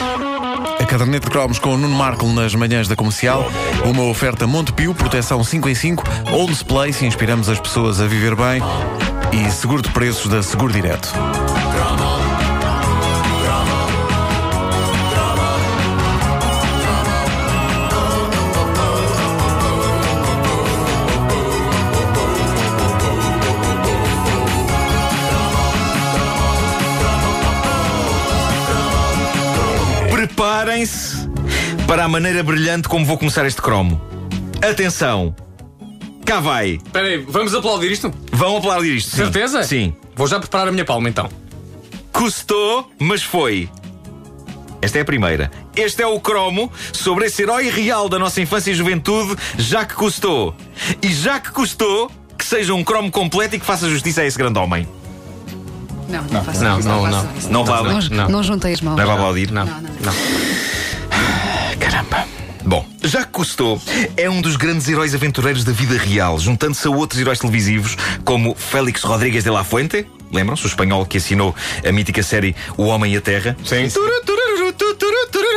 A caderneta de cromos com o Nuno Marco nas manhãs da comercial. Uma oferta Montepio, proteção 5 em 5, Olds Place, inspiramos as pessoas a viver bem. E seguro de preços da Seguro Direto. Preparem-se para a maneira brilhante como vou começar este cromo. Atenção! Cá vai! Espera aí, vamos aplaudir isto? Vão aplaudir isto. sim. Certeza? Sim. Vou já preparar a minha palma então. Custou, mas foi. Esta é a primeira. Este é o cromo sobre esse herói real da nossa infância e juventude, já que custou. E já que custou, que seja um cromo completo e que faça justiça a esse grande homem. Não, não, façam não, isso, não, não. isso. Não vale? Não, Não. não juntei as mãos. Não é para aplaudir? Não, Não, não. não. Caramba. Bom, Jacques Cousteau é um dos grandes heróis aventureiros da vida real, juntando-se a outros heróis televisivos como Félix Rodrigues de la Fuente, lembram-se, o espanhol que assinou a mítica série O Homem e a Terra? Sim.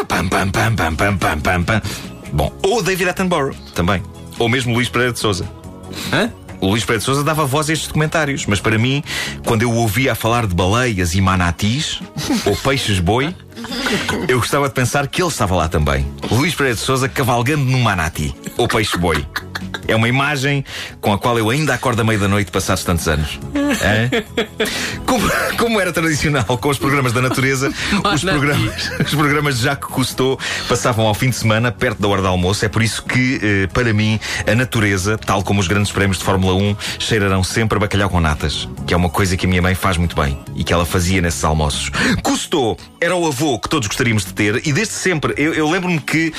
Pam, pam, pam, pam, pam, pam, pam, pam. Bom, ou David Attenborough, também. Ou mesmo Luís Pereira de Souza. Hã? O Luís de Souza dava voz a estes documentários, mas para mim, quando eu ouvia a falar de baleias e manatis, ou peixes-boi, eu gostava de pensar que ele estava lá também. Luís de Souza cavalgando num manati, ou peixe-boi. É uma imagem com a qual eu ainda acordo à meia da noite passados tantos anos. Hã? Como, como era tradicional com os programas da natureza, os programas, os programas de Jacques Cousteau passavam ao fim de semana, perto da hora do almoço. É por isso que, eh, para mim, a natureza, tal como os grandes prémios de Fórmula 1, cheirarão sempre a bacalhau com natas, que é uma coisa que a minha mãe faz muito bem e que ela fazia nesses almoços. Cousteau era o avô que todos gostaríamos de ter e desde sempre, eu, eu lembro-me que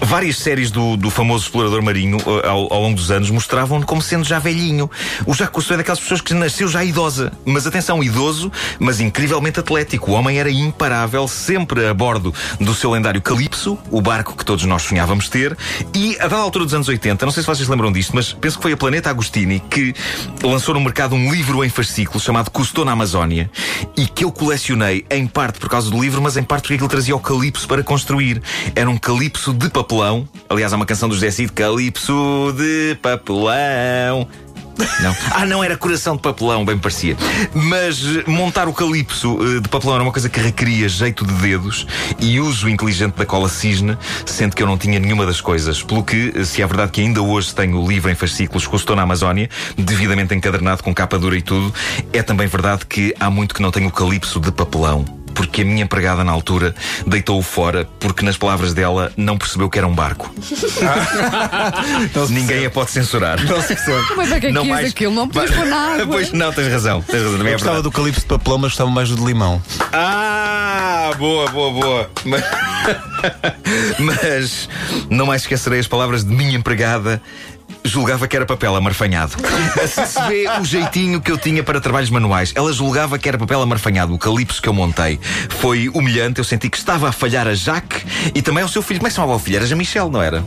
várias séries do, do famoso explorador marinho eh, ao, ao longo dos anos mostravam-no como sendo já velhinho. O Jacques Cousteau é daquelas pessoas que nasceu já idosa. Mas atenção, idoso, mas incrivelmente atlético. O homem era imparável, sempre a bordo do seu lendário Calypso, o barco que todos nós sonhávamos ter. E a dada altura dos anos 80, não sei se vocês lembram disto, mas penso que foi a Planeta Agostini que lançou no mercado um livro em fascículos chamado Cousteau na Amazónia e que eu colecionei em parte por causa do livro, mas em parte porque aquilo trazia o Calypso para construir. Era um Calypso de papelão. Aliás, há uma canção do José Cid, Calypso de papelão. Não. Ah, não, era coração de papelão, bem parecia. Mas eh, montar o calipso eh, de papelão era uma coisa que requeria jeito de dedos e uso inteligente da cola cisne, sendo que eu não tinha nenhuma das coisas. Pelo que, eh, se é verdade que ainda hoje tenho o livro em fascículos que estou na Amazónia, devidamente encadernado com capa dura e tudo, é também verdade que há muito que não tenho o calipso de papelão. Porque a minha empregada na altura deitou-o fora porque, nas palavras dela, não percebeu que era um barco. Ninguém a pode censurar. Mas para que é Não que mais- quis aquilo? Não podias pôr na água. Pois não, tens razão. Tens razão também Eu é gostava do calipso de papelão, mas gostava mais do de limão. Ah, boa, boa, boa. Mas, mas não mais esquecerei as palavras de minha empregada. Julgava que era papel amarfanhado. Assim se vê o jeitinho que eu tinha para trabalhos manuais. Ela julgava que era papel amarfanhado. O calipso que eu montei foi humilhante. Eu senti que estava a falhar a Jacques e também ao seu filho. Como é que se chamava o filho? Era Jean-Michel, não era?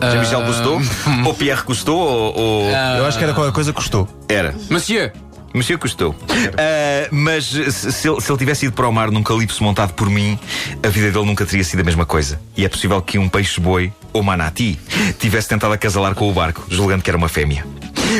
Jean-Michel Cousteau? Ou Pierre Cousteau? Ou, ou- Eu acho que era qualquer coisa que custou. Era. Monsieur, Monsieur Cousteau. Ah, mas se, se ele, se ele tivesse ido para o mar num calipso montado por mim, a vida dele nunca teria sido a mesma coisa. E é possível que um peixe-boi, ou manati, tivesse tentado acasalar com o barco, julgando que era uma fêmea.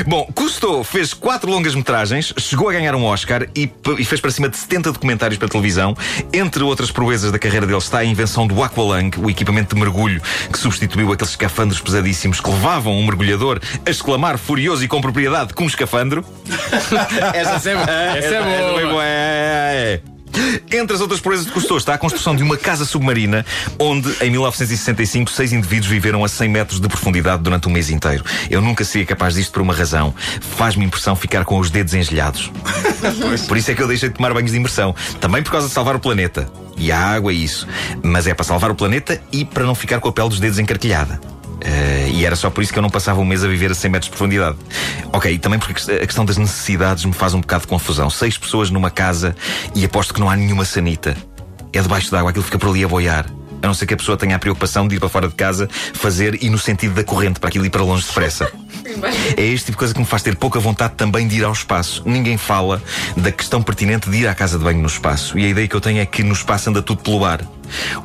Bom, Cousteau fez quatro longas metragens, chegou a ganhar um Oscar e, e fez para cima de 70 documentários para televisão. Entre outras proezas da carreira dele está a invenção do Aqualung, o equipamento de mergulho que substituiu aqueles escafandros pesadíssimos que levavam um mergulhador a exclamar furioso e com propriedade com um escafandro. essa é boa. Essa é boa. boa, é, é. Entre as outras proezas de Cousteau está a construção de uma casa submarina onde, em 1965, seis indivíduos viveram a 100 metros de profundidade durante um mês inteiro. Eu nunca seria capaz disto por uma razão. Faz-me impressão ficar com os dedos engelhados. Por isso é que eu deixei de tomar banhos de imersão. Também por causa de salvar o planeta. E a água é isso. Mas é para salvar o planeta e para não ficar com a pele dos dedos encarquilhada. Eh, e era só por isso que eu não passava um mês a viver a 100 metros de profundidade. Ok, e também porque a questão das necessidades me faz um bocado de confusão. Seis pessoas numa casa e aposto que não há nenhuma sanita. É debaixo d'água, aquilo fica por ali a boiar. A não ser que a pessoa tenha a preocupação de ir para fora de casa, fazer e no sentido da corrente, para aquilo ir para longe depressa. É este tipo de coisa que me faz ter pouca vontade também de ir ao espaço. Ninguém fala da questão pertinente de ir à casa de banho no espaço. E a ideia que eu tenho é que no espaço anda tudo pelo ar.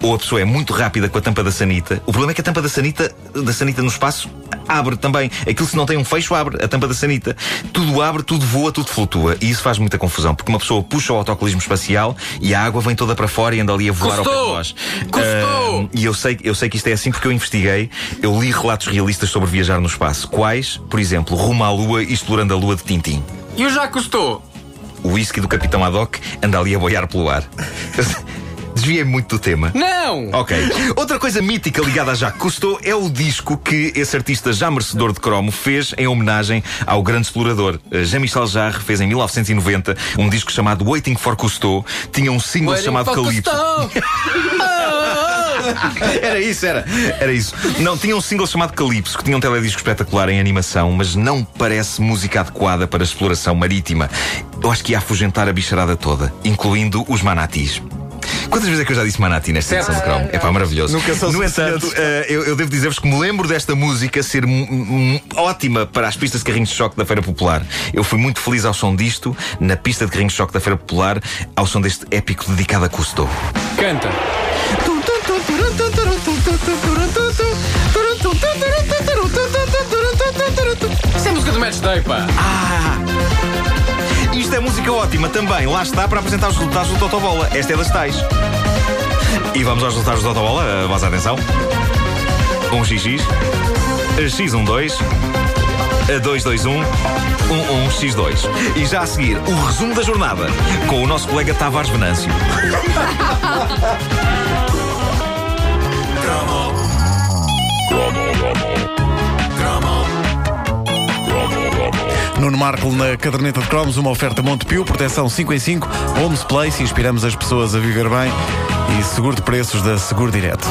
Ou a pessoa é muito rápida com a tampa da sanita. O problema é que a tampa da sanita, da sanita no espaço abre também. Aquilo se não tem um fecho, abre a tampa da sanita. Tudo abre, tudo voa, tudo flutua. E isso faz muita confusão, porque uma pessoa puxa o autocolismo espacial e a água vem toda para fora e anda ali a voar Custou! ao pé de nós. Custou! Ah, e eu sei, eu sei que isto é assim porque eu investiguei, eu li relatos realistas sobre viajar no espaço. Quais, por exemplo, rumo à Lua e explorando a Lua de Tintim. E o já custou? O whisky do Capitão Haddock anda ali a boiar pelo ar. Desviei muito do tema. Não! Ok. Outra coisa mítica ligada a Jacques Cousteau é o disco que esse artista já merecedor de cromo fez em homenagem ao grande explorador. Eh, Jean-Michel Jarre fez em 1990 um disco chamado Waiting for Cousteau. Tinha um single Waiting chamado Calypso. Cousteau. Era isso, era. Era isso. Não, tinha um single chamado Calypso, que tinha um teledisco espetacular em animação, mas não parece música adequada para exploração marítima. Eu acho que ia afugentar a bicharada toda, incluindo os manatis. Quantas vezes é que eu já disse manati nesta edição do Chrome? É pá, maravilhoso. Nunca são No entanto, eh, eu, eu devo dizer-vos que me lembro desta música ser ótima para as pistas de carrinhos de choque da Feira Popular. Eu fui muito feliz ao som disto, na pista de carrinhos de choque da Feira Popular, ao som deste épico dedicado a Cousteau. Canta. Isso é música do Match Day, pá. Isto é música ótima também. Lá está para apresentar os resultados do Totobola. Esta é das tais. E vamos aos resultados do Totobola. Uh, Vossa atenção. Um XX. X12. 221 11X2. E já a seguir, o resumo da jornada com o nosso colega Tavares Venâncio. Marco na caderneta de cromos, uma oferta Montepio, proteção 5 em 5, Homes Place, inspiramos as pessoas a viver bem e seguro de preços da Seguro Direto.